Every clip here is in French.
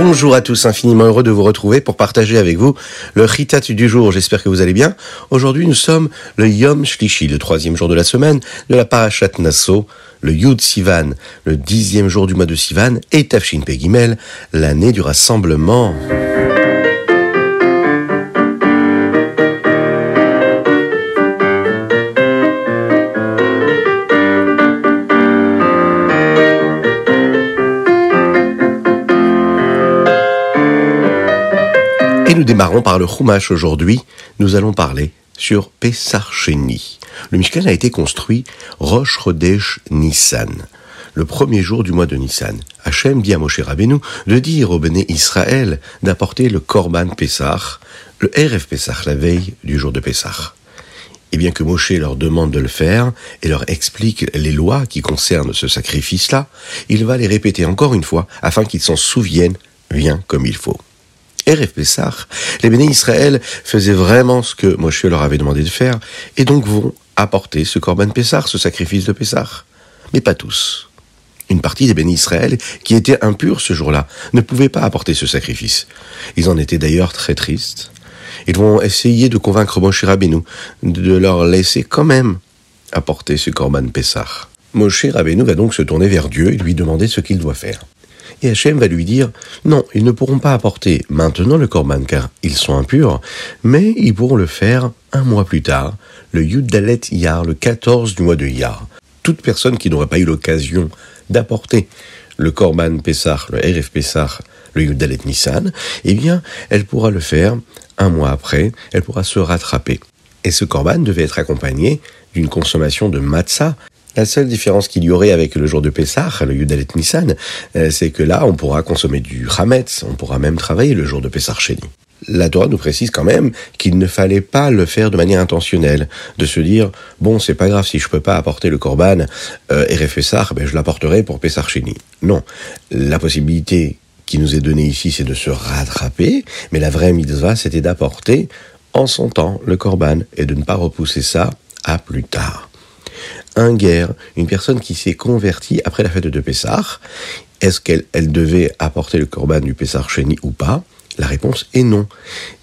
Bonjour à tous, infiniment heureux de vous retrouver pour partager avec vous le Ritat du jour. J'espère que vous allez bien. Aujourd'hui, nous sommes le Yom Shlishi, le troisième jour de la semaine de la Parashat Nassau, le Yud Sivan, le dixième jour du mois de Sivan, et Tafshin Pegimel, l'année du rassemblement. Démarrons par le Chumash aujourd'hui. Nous allons parler sur Pesach Sheni. Le Mishkan a été construit Rosh Chodesh Nissan, le premier jour du mois de Nissan. Hachem dit à Moshe Rabbeinu de dire au Béné Israël d'apporter le Korban Pesach, le RF Pesach, la veille du jour de Pesach. Et bien que Moshe leur demande de le faire et leur explique les lois qui concernent ce sacrifice-là, il va les répéter encore une fois afin qu'ils s'en souviennent bien comme il faut. Les bénis Israël faisaient vraiment ce que Moshe leur avait demandé de faire, et donc vont apporter ce Korban Pessah, ce sacrifice de Pessah. Mais pas tous. Une partie des bénis Israël, qui étaient impurs ce jour-là, ne pouvaient pas apporter ce sacrifice. Ils en étaient d'ailleurs très tristes. Ils vont essayer de convaincre Moshe Rabbeinu de leur laisser quand même apporter ce Korban Pessah. Moshe Rabbeinu va donc se tourner vers Dieu et lui demander ce qu'il doit faire. Et Hachem va lui dire, non, ils ne pourront pas apporter maintenant le Korban car ils sont impurs, mais ils pourront le faire un mois plus tard, le Yuddalet Yar, le 14 du mois de Yar. Toute personne qui n'aurait pas eu l'occasion d'apporter le Korban Pessah, le RF Pessah, le Yuddalet Nissan, eh bien, elle pourra le faire un mois après, elle pourra se rattraper. Et ce Korban devait être accompagné d'une consommation de matzah, la seule différence qu'il y aurait avec le jour de Pessah, le Yudalet Nissan, euh, c'est que là, on pourra consommer du Hametz, on pourra même travailler le jour de Pessah chez nous. La Torah nous précise quand même qu'il ne fallait pas le faire de manière intentionnelle, de se dire bon c'est pas grave si je peux pas apporter le korban euh, et ben je l'apporterai pour Pessah Sheni. Non, la possibilité qui nous est donnée ici c'est de se rattraper, mais la vraie mitzvah c'était d'apporter en son temps le korban et de ne pas repousser ça à plus tard un guerre, une personne qui s'est convertie après la fête de Pessah, est-ce qu'elle elle devait apporter le corban du Pessah Sheni ou pas? La réponse est non.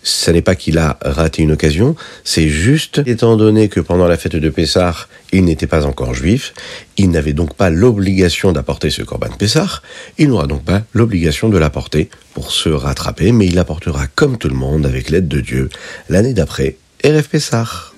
Ce n'est pas qu'il a raté une occasion, c'est juste, étant donné que pendant la fête de Pessah, il n'était pas encore juif, il n'avait donc pas l'obligation d'apporter ce corban Pessah, il n'aura donc pas l'obligation de l'apporter pour se rattraper, mais il l'apportera comme tout le monde avec l'aide de Dieu l'année d'après, RF Pessah.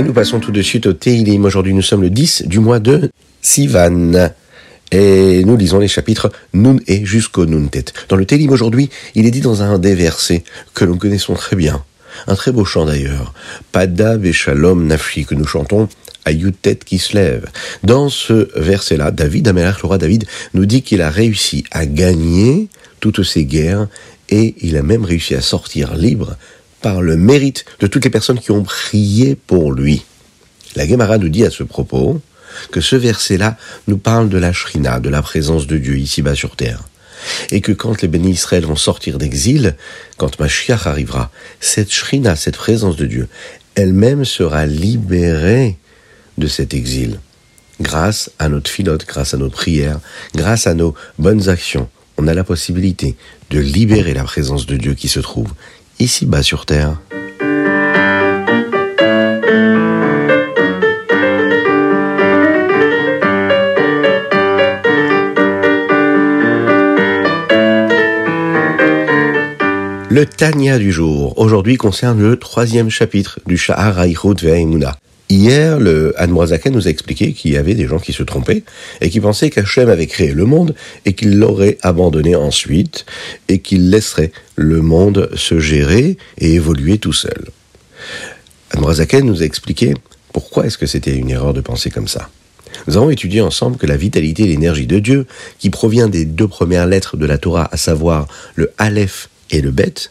Et nous passons tout de suite au Teilim. Aujourd'hui, nous sommes le 10 du mois de Sivan. Et nous lisons les chapitres Nun et jusqu'au Nuntet. Dans le Teilim aujourd'hui, il est dit dans un des versets que nous connaissons très bien. Un très beau chant d'ailleurs. Pada Shalom Nafshi que nous chantons à Yutet qui se lève. Dans ce verset-là, David, Amelach, le roi David, nous dit qu'il a réussi à gagner toutes ces guerres et il a même réussi à sortir libre par le mérite de toutes les personnes qui ont prié pour lui. La Gemara nous dit à ce propos que ce verset-là nous parle de la shrina, de la présence de Dieu ici-bas sur terre. Et que quand les bénis Israël vont sortir d'exil, quand Mashiach arrivera, cette shrina, cette présence de Dieu, elle-même sera libérée de cet exil. Grâce à notre filote, grâce à nos prières, grâce à nos bonnes actions, on a la possibilité de libérer la présence de Dieu qui se trouve ici-bas sur Terre. Le Tanya du jour, aujourd'hui, concerne le troisième chapitre du Sha'ar Haïchut Ve'emuna. Hier, le Admorazaken nous a expliqué qu'il y avait des gens qui se trompaient et qui pensaient qu'Hachem avait créé le monde et qu'il l'aurait abandonné ensuite et qu'il laisserait le monde se gérer et évoluer tout seul. Admorazaken nous a expliqué pourquoi est-ce que c'était une erreur de penser comme ça. Nous avons étudié ensemble que la vitalité et l'énergie de Dieu, qui provient des deux premières lettres de la Torah, à savoir le Aleph et le Bet,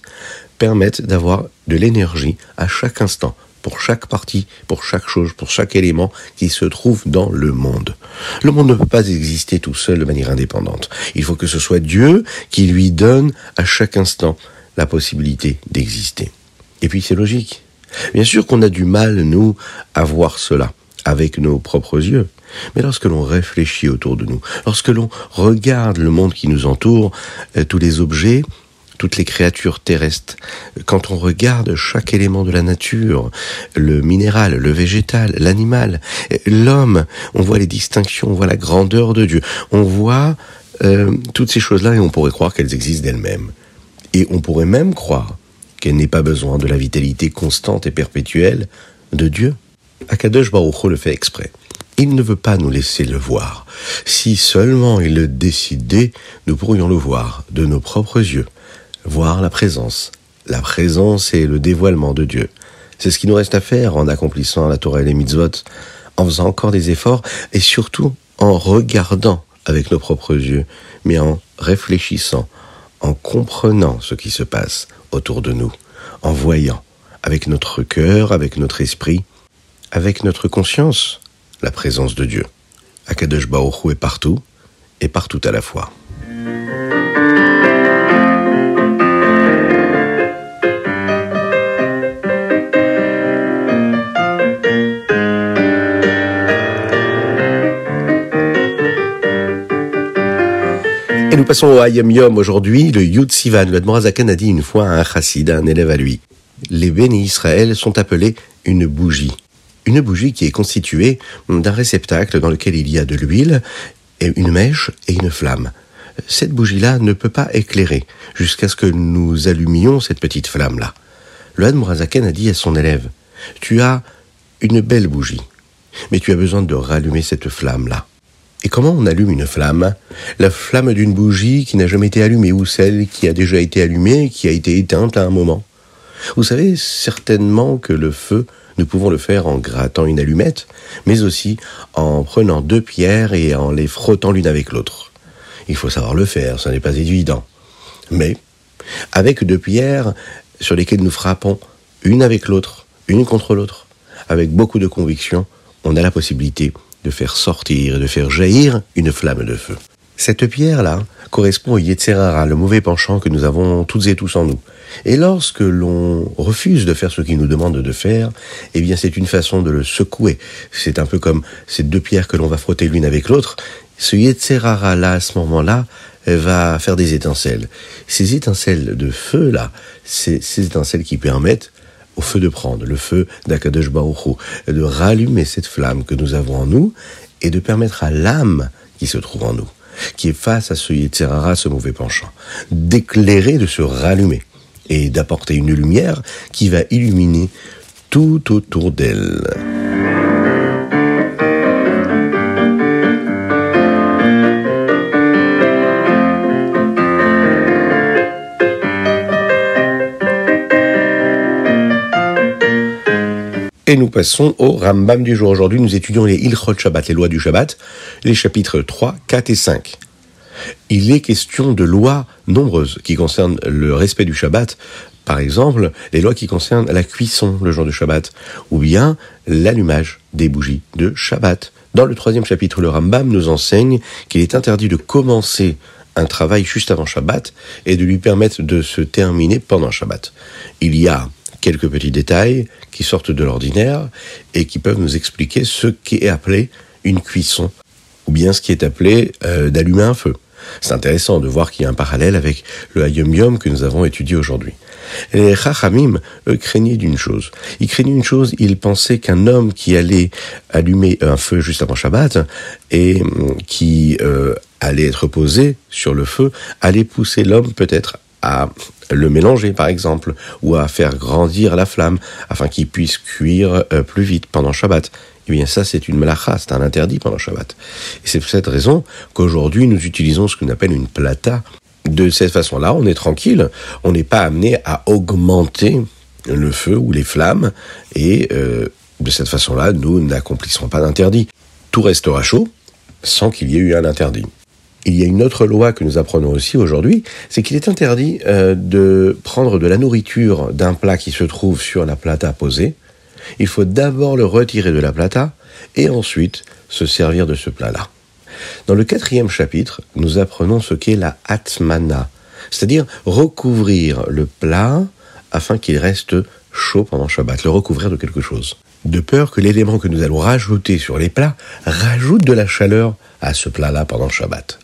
permettent d'avoir de l'énergie à chaque instant, pour chaque partie, pour chaque chose, pour chaque élément qui se trouve dans le monde. Le monde ne peut pas exister tout seul de manière indépendante. Il faut que ce soit Dieu qui lui donne à chaque instant la possibilité d'exister. Et puis c'est logique. Bien sûr qu'on a du mal, nous, à voir cela avec nos propres yeux. Mais lorsque l'on réfléchit autour de nous, lorsque l'on regarde le monde qui nous entoure, euh, tous les objets, toutes les créatures terrestres, quand on regarde chaque élément de la nature, le minéral, le végétal, l'animal, l'homme, on voit les distinctions, on voit la grandeur de Dieu, on voit euh, toutes ces choses-là et on pourrait croire qu'elles existent d'elles-mêmes. Et on pourrait même croire qu'elle n'ait pas besoin de la vitalité constante et perpétuelle de Dieu. Akadosh Baruch le fait exprès. Il ne veut pas nous laisser le voir. Si seulement il le décidait, nous pourrions le voir de nos propres yeux, voir la présence. La présence et le dévoilement de Dieu. C'est ce qui nous reste à faire en accomplissant la Torah et les mitzvot, en faisant encore des efforts et surtout en regardant avec nos propres yeux, mais en réfléchissant, en comprenant ce qui se passe autour de nous, en voyant avec notre cœur, avec notre esprit, avec notre conscience, la présence de Dieu. Akadosh Baruch est partout et partout à la fois. Passons au Hayam Yom aujourd'hui, le Yud Sivan. Le Admorazakan a dit une fois à un chassid, un élève à lui, les bénis Israël sont appelés une bougie. Une bougie qui est constituée d'un réceptacle dans lequel il y a de l'huile, une mèche et une flamme. Cette bougie-là ne peut pas éclairer jusqu'à ce que nous allumions cette petite flamme-là. Le Admorazaken a dit à son élève, tu as une belle bougie, mais tu as besoin de rallumer cette flamme-là. Et comment on allume une flamme? La flamme d'une bougie qui n'a jamais été allumée ou celle qui a déjà été allumée et qui a été éteinte à un moment? Vous savez certainement que le feu nous pouvons le faire en grattant une allumette, mais aussi en prenant deux pierres et en les frottant l'une avec l'autre. Il faut savoir le faire, ce n'est pas évident. Mais, avec deux pierres sur lesquelles nous frappons une avec l'autre, une contre l'autre, avec beaucoup de conviction, on a la possibilité de faire sortir et de faire jaillir une flamme de feu. Cette pierre-là correspond au Yetzerara, le mauvais penchant que nous avons toutes et tous en nous. Et lorsque l'on refuse de faire ce qu'il nous demande de faire, eh bien c'est une façon de le secouer. C'est un peu comme ces deux pierres que l'on va frotter l'une avec l'autre. Ce Yetzerara-là, à ce moment-là, va faire des étincelles. Ces étincelles de feu-là, c'est ces étincelles qui permettent au feu de prendre, le feu d'Akadosh Baruch de rallumer cette flamme que nous avons en nous et de permettre à l'âme qui se trouve en nous qui est face à ce Yetzerara, ce mauvais penchant, d'éclairer, de se rallumer et d'apporter une lumière qui va illuminer tout autour d'elle. Et nous passons au Rambam du jour. Aujourd'hui, nous étudions les Ilchot Shabbat, les lois du Shabbat, les chapitres 3, 4 et 5. Il est question de lois nombreuses qui concernent le respect du Shabbat. Par exemple, les lois qui concernent la cuisson le jour du Shabbat, ou bien l'allumage des bougies de Shabbat. Dans le troisième chapitre, le Rambam nous enseigne qu'il est interdit de commencer un travail juste avant Shabbat et de lui permettre de se terminer pendant Shabbat. Il y a quelques petits détails qui sortent de l'ordinaire et qui peuvent nous expliquer ce qui est appelé une cuisson ou bien ce qui est appelé euh, d'allumer un feu. C'est intéressant de voir qu'il y a un parallèle avec le Hayom Yom que nous avons étudié aujourd'hui. Les Chachamim, craignaient d'une chose. Ils craignaient une chose, ils pensaient qu'un homme qui allait allumer un feu juste avant Shabbat et hum, qui euh, allait être posé sur le feu allait pousser l'homme peut-être à le mélanger par exemple, ou à faire grandir la flamme afin qu'il puisse cuire euh, plus vite pendant Shabbat. Eh bien ça c'est une malacha, c'est un interdit pendant Shabbat. Et c'est pour cette raison qu'aujourd'hui nous utilisons ce qu'on appelle une plata. De cette façon-là, on est tranquille, on n'est pas amené à augmenter le feu ou les flammes, et euh, de cette façon-là, nous n'accomplissons pas d'interdit. Tout restera chaud sans qu'il y ait eu un interdit il y a une autre loi que nous apprenons aussi aujourd'hui, c'est qu'il est interdit euh, de prendre de la nourriture d'un plat qui se trouve sur la plata posée. Il faut d'abord le retirer de la plata et ensuite se servir de ce plat-là. Dans le quatrième chapitre, nous apprenons ce qu'est la atmana, c'est-à-dire recouvrir le plat afin qu'il reste chaud pendant Shabbat, le recouvrir de quelque chose. De peur que l'élément que nous allons rajouter sur les plats rajoute de la chaleur à ce plat-là pendant Shabbat.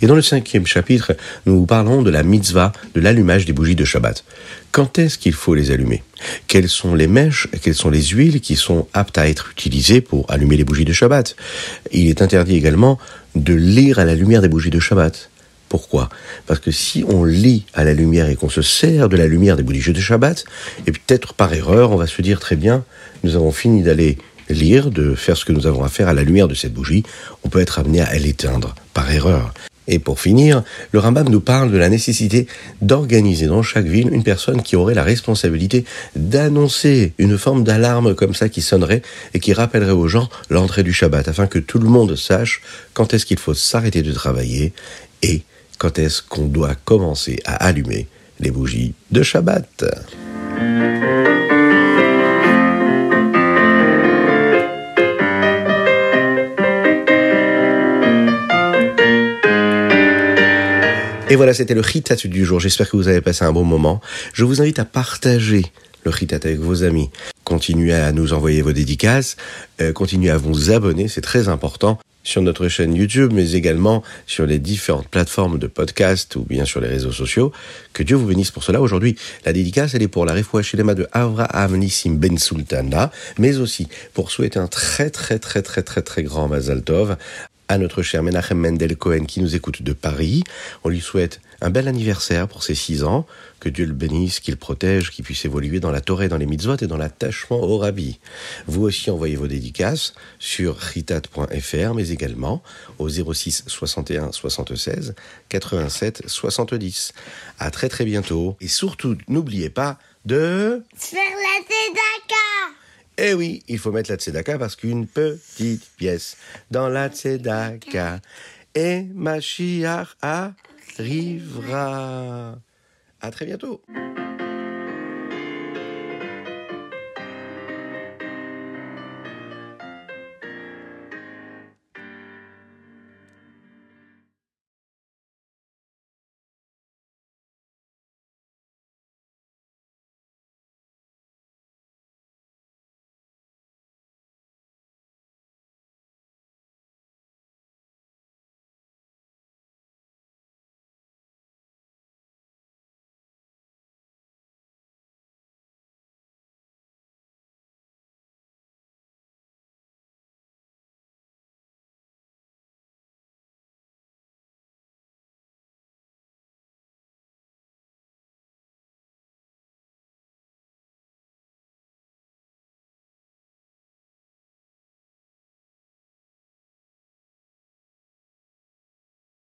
Et dans le cinquième chapitre, nous parlons de la mitzvah de l'allumage des bougies de Shabbat. Quand est-ce qu'il faut les allumer? Quelles sont les mèches, quelles sont les huiles qui sont aptes à être utilisées pour allumer les bougies de Shabbat? Il est interdit également de lire à la lumière des bougies de Shabbat. Pourquoi? Parce que si on lit à la lumière et qu'on se sert de la lumière des bougies de Shabbat, et peut-être par erreur, on va se dire très bien, nous avons fini d'aller lire, de faire ce que nous avons à faire à la lumière de cette bougie, on peut être amené à l'éteindre par erreur. Et pour finir, le Rambam nous parle de la nécessité d'organiser dans chaque ville une personne qui aurait la responsabilité d'annoncer une forme d'alarme comme ça qui sonnerait et qui rappellerait aux gens l'entrée du Shabbat afin que tout le monde sache quand est-ce qu'il faut s'arrêter de travailler et quand est-ce qu'on doit commencer à allumer les bougies de Shabbat. Et voilà, c'était le Ritat du jour. J'espère que vous avez passé un bon moment. Je vous invite à partager le Ritat avec vos amis. Continuez à nous envoyer vos dédicaces. Euh, continuez à vous abonner, c'est très important sur notre chaîne YouTube, mais également sur les différentes plateformes de podcast ou bien sur les réseaux sociaux. Que Dieu vous bénisse pour cela. Aujourd'hui, la dédicace, elle est pour la Refoua de Avraham Nissim Ben Sultana, mais aussi pour souhaiter un très très très très très très grand Mazal Tov à notre cher Menachem Mendel Cohen qui nous écoute de Paris. On lui souhaite un bel anniversaire pour ses six ans. Que Dieu le bénisse, qu'il protège, qu'il puisse évoluer dans la Torah, dans les mitzvot et dans l'attachement au rabbi. Vous aussi envoyez vos dédicaces sur ritat.fr, mais également au 06 61 76 87 70. À très très bientôt. Et surtout, n'oubliez pas de... Faire la Eh oui, il faut mettre la tzedaka parce qu'une petite pièce dans la tzedaka et Mashiach arrivera. À très bientôt.